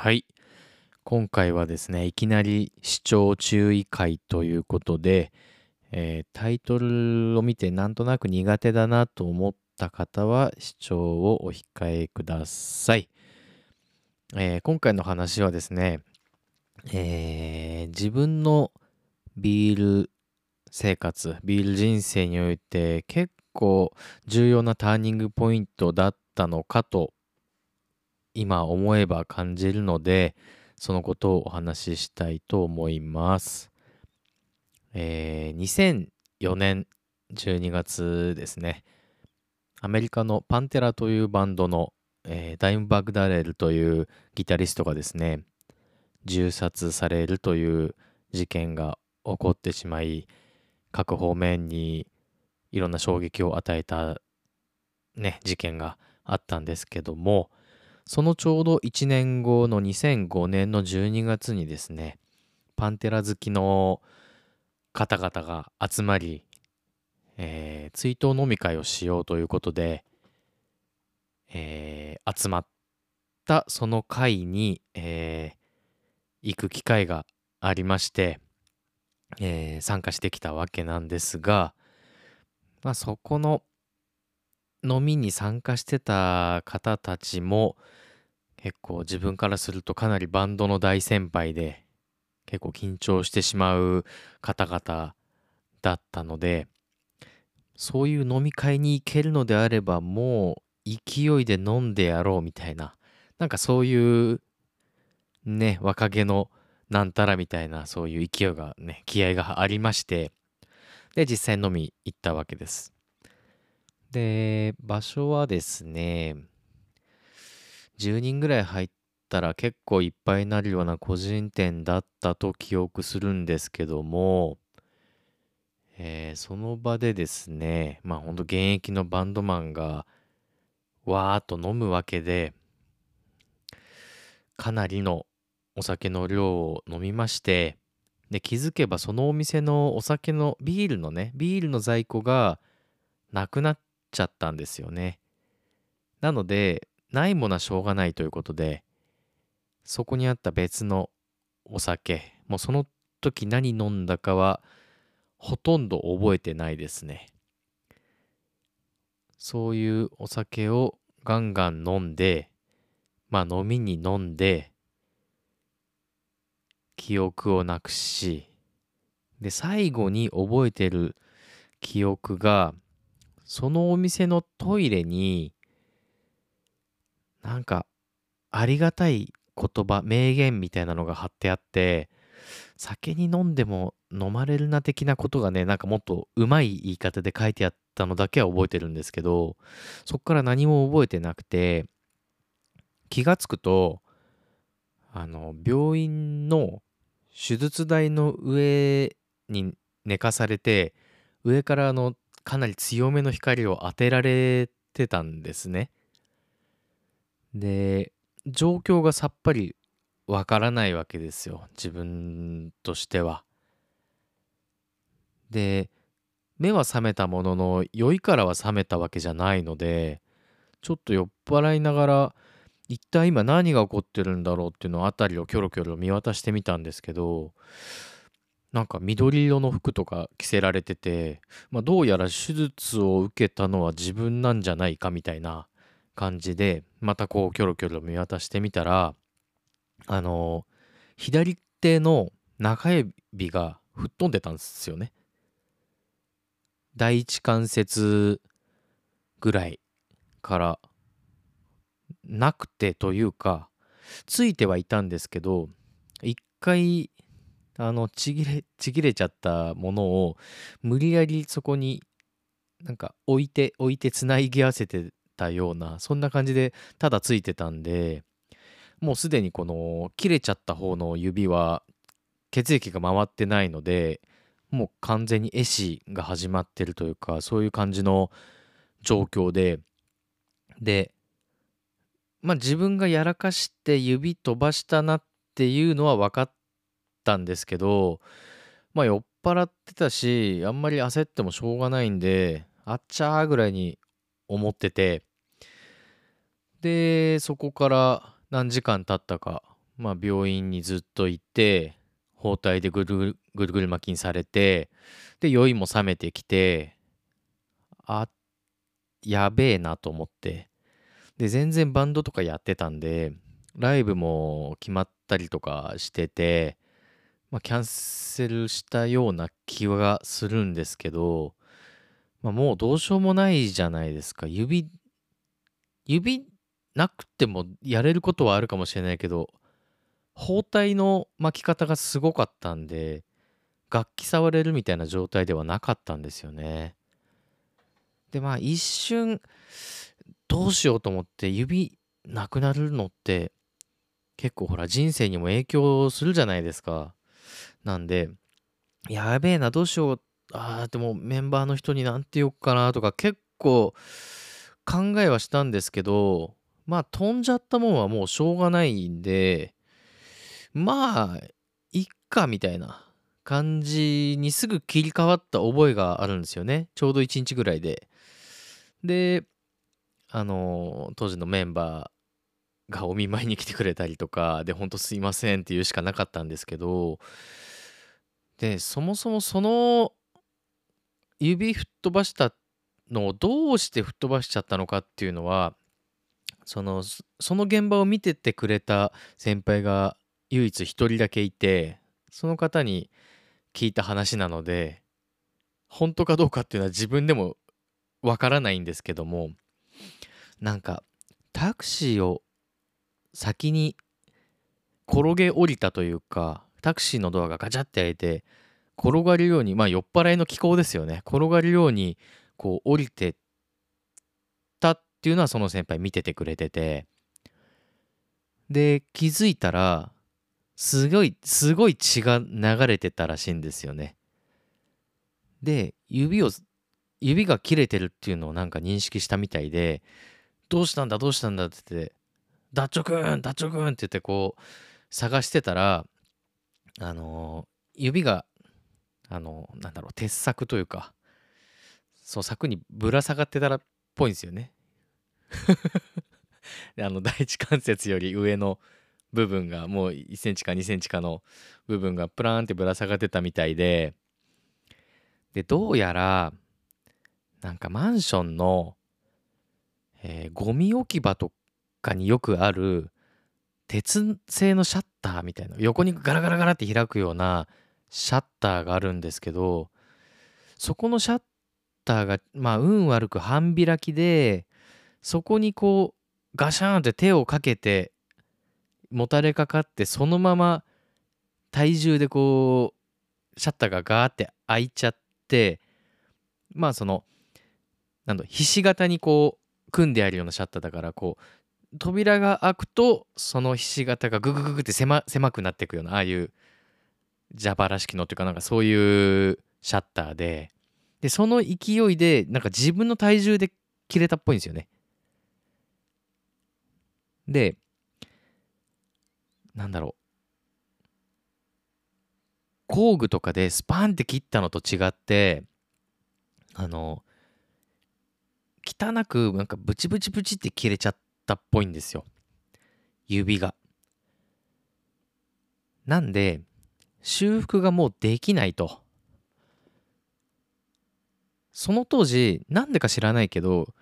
はい。今回はですね、いきなり視聴注意会ということで、えータイトルを見てなんとなく苦手だなと思った方は視聴をお控えください。えー今回の話はですね、えー自分のビール生活、ビール人生において結構重要なターニングポイントだったのかと今思えば感じるのでそのことをお話ししたいと思います。えー2004年12月ですねアメリカのパンテラというバンドの、えーダイムバグダレルというギタリストがですね銃殺されるという事件が起こってしまい各方面にいろんな衝撃を与えたね事件があったんですけどもそのちょうど1年後の2005年の12月にですねパンテラ好きの方々が集まり、えー追悼飲み会をしようということで、えー集まったその会に、えー行く機会がありまして、え参加してきたわけなんですが、まあ、そこの飲みに参加してた方たちも結構自分からするとかなりバンドの大先輩で結構緊張してしまう方々だったのでそういう飲み会に行けるのであればもう勢いで飲んでやろうみたいななんかそういうね若気のなんたらみたいなそういう勢いがね気合がありましてで実際飲み行ったわけです。で場所はですね10人ぐらい入ったら結構いっぱいになるような個人店だったと記憶するんですけども、えーその場でですねまあほんと現役のバンドマンがわーっと飲むわけでかなりのお酒の量を飲みましてで気づけばそのお店のお酒のビールのねビールの在庫がなくなっちゃったんですよね。なのでないものはしょうがないということでそこにあった別のお酒もうその時何飲んだかはほとんど覚えてないですね。そういうお酒をガンガン飲んでまあ飲みに飲んで記憶をなくしで最後に覚えてる記憶がそのお店のトイレになんかありがたい言葉名言みたいなのが貼ってあって酒に飲んでも飲まれるな的なことがねなんかもっとうまい言い方で書いてあったのだけは覚えてるんですけどそっから何も覚えてなくて気がつくとあの病院の手術台の上に寝かされて上からあのかなり強めの光を当てられてたんですね。で状況がさっぱりわからないわけですよ自分としては。で目は覚めたものの酔いからは覚めたわけじゃないのでちょっと酔っ払いながら一体今何が起こってるんだろうっていうのを辺りをキョロキョロ見渡してみたんですけどなんか緑色の服とか着せられてて、まあ、どうやら手術を受けたのは自分なんじゃないかみたいな感じでまたこうキョロキョロ見渡してみたらあの左手の中指が吹っ飛んでたんですよね。第一関節ぐらいからなくてというかついてはいたんですけど一回あのちぎれちぎれちゃったものを無理やりそこになんか置いて置いてつないぎ合わせてたようなそんな感じでただついてたんでもうすでにこの切れちゃった方の指は血液が回ってないのでもう完全に壊死が始まってるというかそういう感じの状況ででまあ自分がやらかして指飛ばしたなっていうのは分かったんですけどまあ酔っ払ってたしあんまり焦ってもしょうがないんであっちゃーぐらいに思っててでそこから何時間経ったかまあ病院にずっといて包帯でぐるぐるぐるぐる巻きにされてで酔いも覚めてきてあやべえなと思ってで全然バンドとかやってたんでライブも決まったりとかしててまあキャンセルしたような気がするんですけど、まあ、もうどうしようもないじゃないですか指指なくてもやれることはあるかもしれないけど包帯の巻き方がすごかったんで楽器触れるみたいな状態ではなかったんですよね。でまあ一瞬どうしようと思って指なくなるのって結構ほら人生にも影響するじゃないですか。なんでやべえなどうしよう。あーでもメンバーの人に何て言おうかなとか結構考えはしたんですけどまあ飛んじゃったもんはもうしょうがないんでまあいっかみたいな感じにすぐ切り替わった覚えがあるんですよね。ちょうど1日ぐらいで。であの当時のメンバーがお見舞いに来てくれたりとかでほんとすいませんって言うしかなかったんですけどでそもそもその指吹っ飛ばしたのをどうして吹っ飛ばしちゃったのかっていうのはそのその現場を見ててくれた先輩が唯一一人だけいてその方に聞いた話なので本当かどうかっていうのは自分でもわからないんですけどもなんかタクシーを先に転げ降りたというかタクシーのドアがガチャって開いて転がるようにまあ酔っ払いの気候ですよね。転がるようにこう降りてったっていうのはその先輩見ててくれてて。で気づいたらすごいすごい血が流れてたらしいんですよね。で指を指が切れてるっていうのをなんか認識したみたいでどうしたんだどうしたんだってってダッチョくんダッチョくんって言ってこう探してたらあの指があのなんだろう鉄柵というかそう柵にぶら下がってたらっぽいんですよね。あの第一関節より上の部分がもう1センチか2センチかの部分がプラーンってぶら下がってたみたいででどうやらなんかマンションの、えー、ゴミ置き場とかによくある鉄製のシャッターみたいな横にガラガラガラって開くようなシャッターがあるんですけどそこのシャッターがまあ運悪く半開きでそこにこうガシャーンって手をかけてもたれかかってそのまま体重でこうシャッターがガーって開いちゃってまあそのなんだひし形にこう組んであるようなシャッターだからこう扉が開くとそのひし形がググググって狭狭くなっていくようなああいう蛇腹式のっていうかなんかそういうシャッターででその勢いでなんか自分の体重で切れたっぽいんですよね。でなんだろう工具とかでスパンって切ったのと違ってあの汚くなんかブチブチブチって切れちゃったっぽいんですよ指が。なんで修復がもうできないと。その当時なんでか知らないけど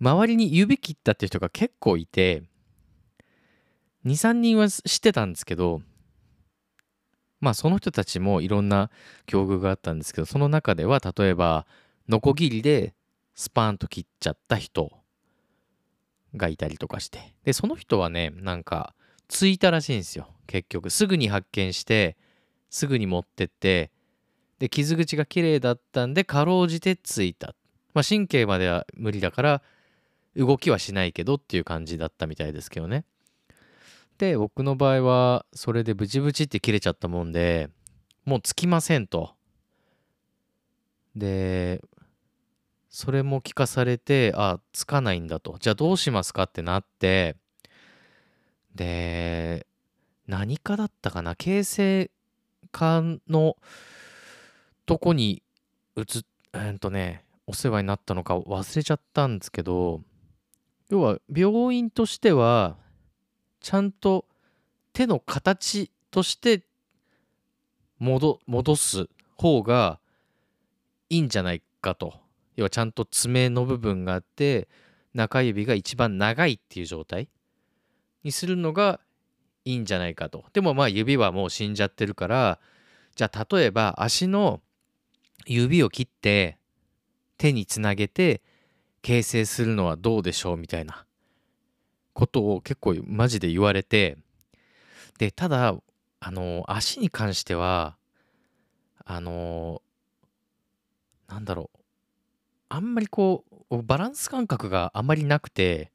周りに指切ったって人が結構いて23人は知ってたんですけどまあその人たちもいろんな境遇があったんですけどその中では例えばノコギリでスパーンと切っちゃった人がいたりとかして。でその人はねなんかついたらしいんですよ。結局。すぐに発見してすぐに持ってってで傷口が綺麗だったんでかろうじてついた、まあ、神経までは無理だから動きはしないけどっていう感じだったみたいですけどね。で僕の場合はそれでブチブチって切れちゃったもんでもうつきませんと。でそれも聞かされてあつかないんだと。じゃあどうしますかってなって。で何かだったかな？形成科のとこに移っえー、とねお世話になったのか忘れちゃったんですけど要は病院としてはちゃんと手の形として戻戻す方がいいんじゃないかと。要はちゃんと爪の部分があって中指が一番長いっていう状態にするのがいいんじゃないかと。でもまあ指はもう死んじゃってるからじゃあ例えば足の指を切って手につなげて形成するのはどうでしょうみたいなことを結構マジで言われてでただあの足に関してはあのなんだろうあんまりこうバランス感覚があんまりなくて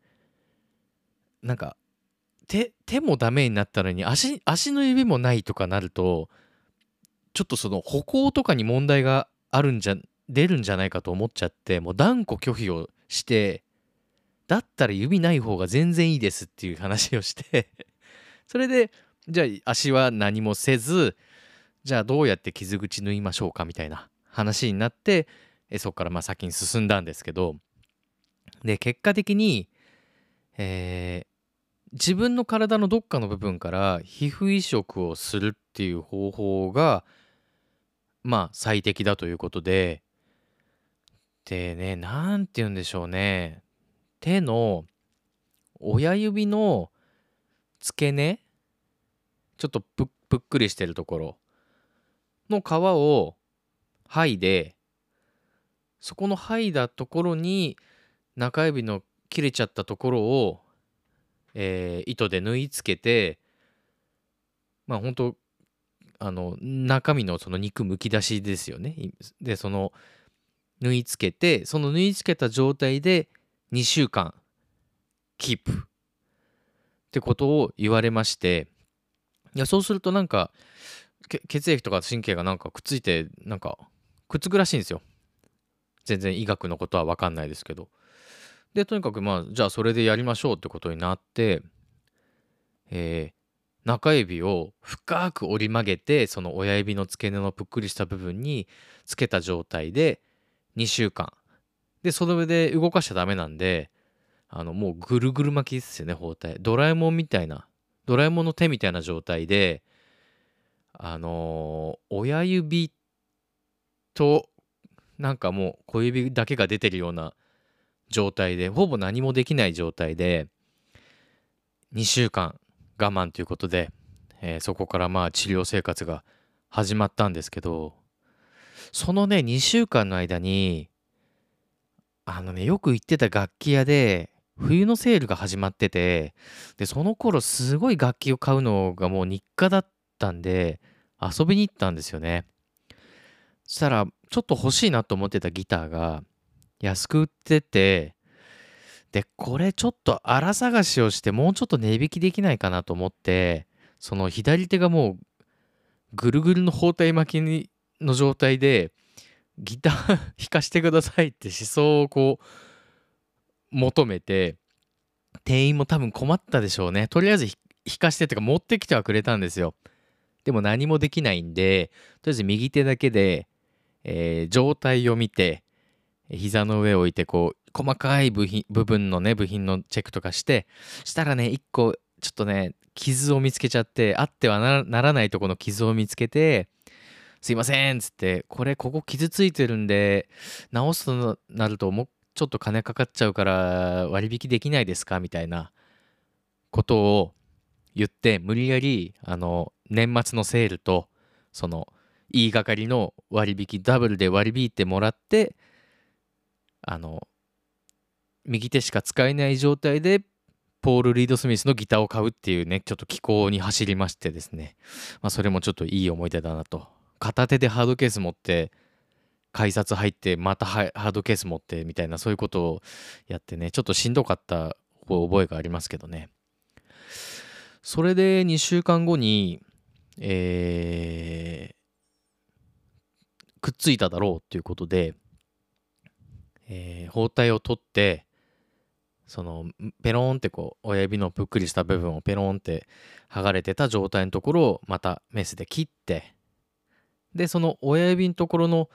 なんか手手もダメになったのに足足の指もないとかなるとちょっとその歩行とかに問題があるんじゃ出るんじゃないかと思っちゃってもう断固拒否をしてだったら指ない方が全然いいですっていう話をして それでじゃあ足は何もせずじゃあどうやって傷口縫いましょうかみたいな話になってそこからまあ先に進んだんですけどで結果的に、えー、自分の体のどっかの部分から皮膚移植をするっていう方法がまあ最適だということででね何て言うんでしょうね。手の親指の付け根ちょっとぷっくりしてるところの皮を剥いでそこの剥いだところに中指の切れちゃったところを、えー、糸で縫い付けてまあ本当あの中身のその肉むき出しですよね。でその縫い付けてその縫い付けた状態で2週間キープ。ってことを言われまして。いやそうするとなんか血液とか神経がなんかくっついてなんかくっつくらしいんですよ。全然医学のことは分かんないですけど。でとにかくまあじゃあそれでやりましょうってことになってえー中指を深く折り曲げてその親指の付け根のぷっくりした部分につけた状態で2週間。でその上で動かしちゃダメなんであのもうぐるぐる巻きですよね包帯。ドラえもんみたいなドラえもんの手みたいな状態であのー、親指となんかもう小指だけが出てるような状態でほぼ何もできない状態で2週間我慢ということで、えー、そこからまあ治療生活が始まったんですけどそのね2週間の間にあのねよく行ってた楽器屋で冬のセールが始まっててでその頃すごい楽器を買うのがもう日課だったんで遊びに行ったんですよね。そしたらちょっと欲しいなと思ってたギターが安く売っててで、これちょっと荒探しをしてもうちょっと値引きできないかなと思って、その左手がもうぐるぐるの包帯巻きにの状態で、ギター弾かしてくださいって思想をこう求めて、店員も多分困ったでしょうね。とりあえず弾かしてってか持ってきてはくれたんですよ。でも何もできないんで、とりあえず右手だけで、えー、状態を見て、膝の上を置いてこう細かい部品部分のね部品のチェックとかしてしたらね1個ちょっとね傷を見つけちゃってあってはならないとこの傷を見つけてすいませんっつってこれここ傷ついてるんで直すとなるともうちょっと金かかっちゃうから割引できないですか？みたいなことを言って無理やりあの年末のセールとその言いがかりの割引ダブルで割り引いてもらってあの右手しか使えない状態でポール・リード・スミスのギターを買うっていうねちょっと気候に走りましてですね、まあ、それもちょっといい思い出だなと。片手でハードケース持って改札入ってまたハードケース持ってみたいなそういうことをやってねちょっとしんどかった覚えがありますけどね。それで2週間後にえー、くっついただろうっていうことで、えー、包帯を取ってそのペローンってこう親指のぷっくりした部分をペロンって剥がれてた状態のところをまたメスで切ってでその親指のところの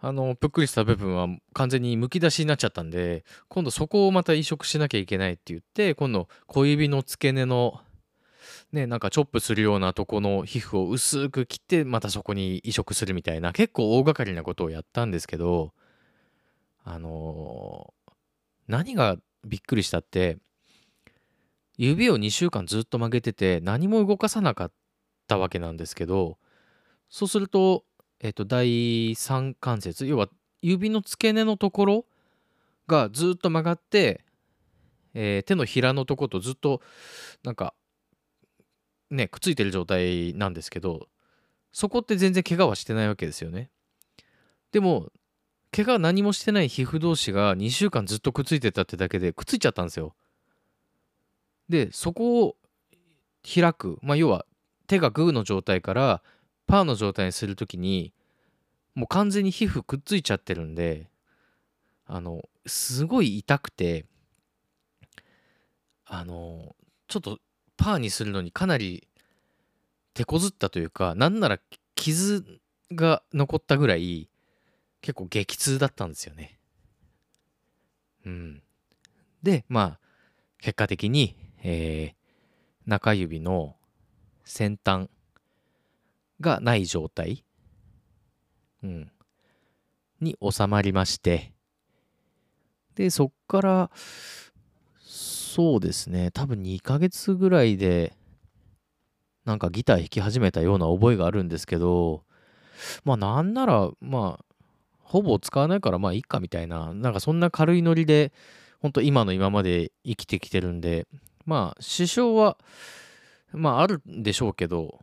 あのぷっくりした部分は完全にむき出しになっちゃったんで今度そこをまた移植しなきゃいけないって言って今度小指の付け根のね、なんかチョップするようなとこの皮膚を薄く切ってまたそこに移植するみたいな結構大掛かりなことをやったんですけどあのー何がびっくりしたって指を2週間ずっと曲げてて何も動かさなかったわけなんですけどそうすると、えっと第三関節要は指の付け根のところがずっと曲がって、えー手のひらのとことずっとなんかねくっついてる状態なんですけどそこって全然怪我はしてないわけですよね。でも怪我何もしてない皮膚同士が2週間ずっとくっついてたってだけでくっついちゃったんですよ。でそこを開くまあ要は手がグーの状態からパーの状態にするときにもう完全に皮膚くっついちゃってるんであのすごい痛くてあのちょっとパーにするのにかなり手こずったというかなんなら傷が残ったぐらい結構激痛だったんですよね。うん、でまあ結果的に、えー中指の先端がない状態、うん、に収まりましてでそっからそうですね。多分2ヶ月ぐらいでなんかギター弾き始めたような覚えがあるんですけどまあなんならまあほぼ使わないからまあいいかみたいななんかそんな軽いノリで本当今の今まで生きてきてるんでまあ支障はまああるんでしょうけど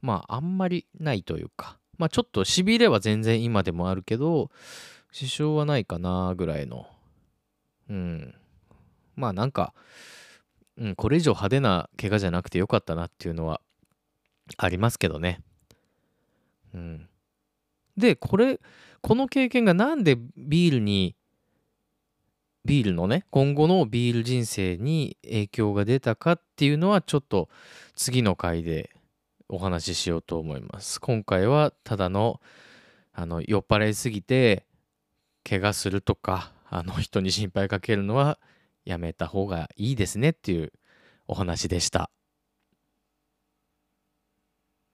まああんまりないというかまあちょっとしびれは全然今でもあるけど支障はないかなぐらいのうん。まあなんか、うん、これ以上派手な怪我じゃなくてよかったなっていうのはありますけどね。うん。でこれこの経験がなんでビールにビールのね今後のビール人生に影響が出たかっていうのはちょっと次の回でお話ししようと思います。今回はただのあの酔っ払いすぎて怪我するとかあの人に心配かけるのはやめた方がいいですねっていうお話でした。